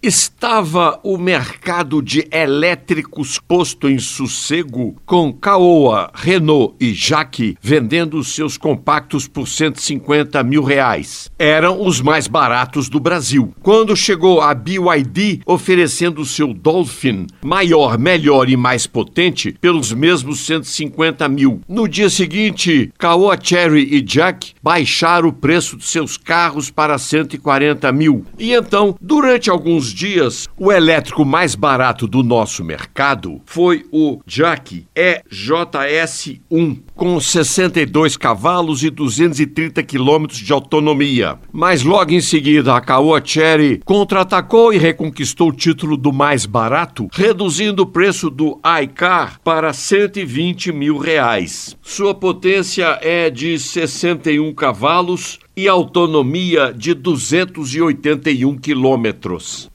Estava o mercado de elétricos posto em sossego, com Caoa, Renault e Jaque vendendo seus compactos por 150 mil reais. Eram os mais baratos do Brasil. Quando chegou a BYD oferecendo seu Dolphin, maior, melhor e mais potente, pelos mesmos 150 mil. No dia seguinte, Caoa Cherry e Jack baixaram o preço de seus carros para 140 mil. E então, durante alguns dias, o elétrico mais barato do nosso mercado foi o Jack EJS1, com 62 cavalos e 230 quilômetros de autonomia. Mas logo em seguida, a Caoa Cherry contra-atacou e reconquistou o título do mais barato, reduzindo o preço do iCar para 120 mil reais. Sua potência é de 61 cavalos e autonomia de 281 quilômetros.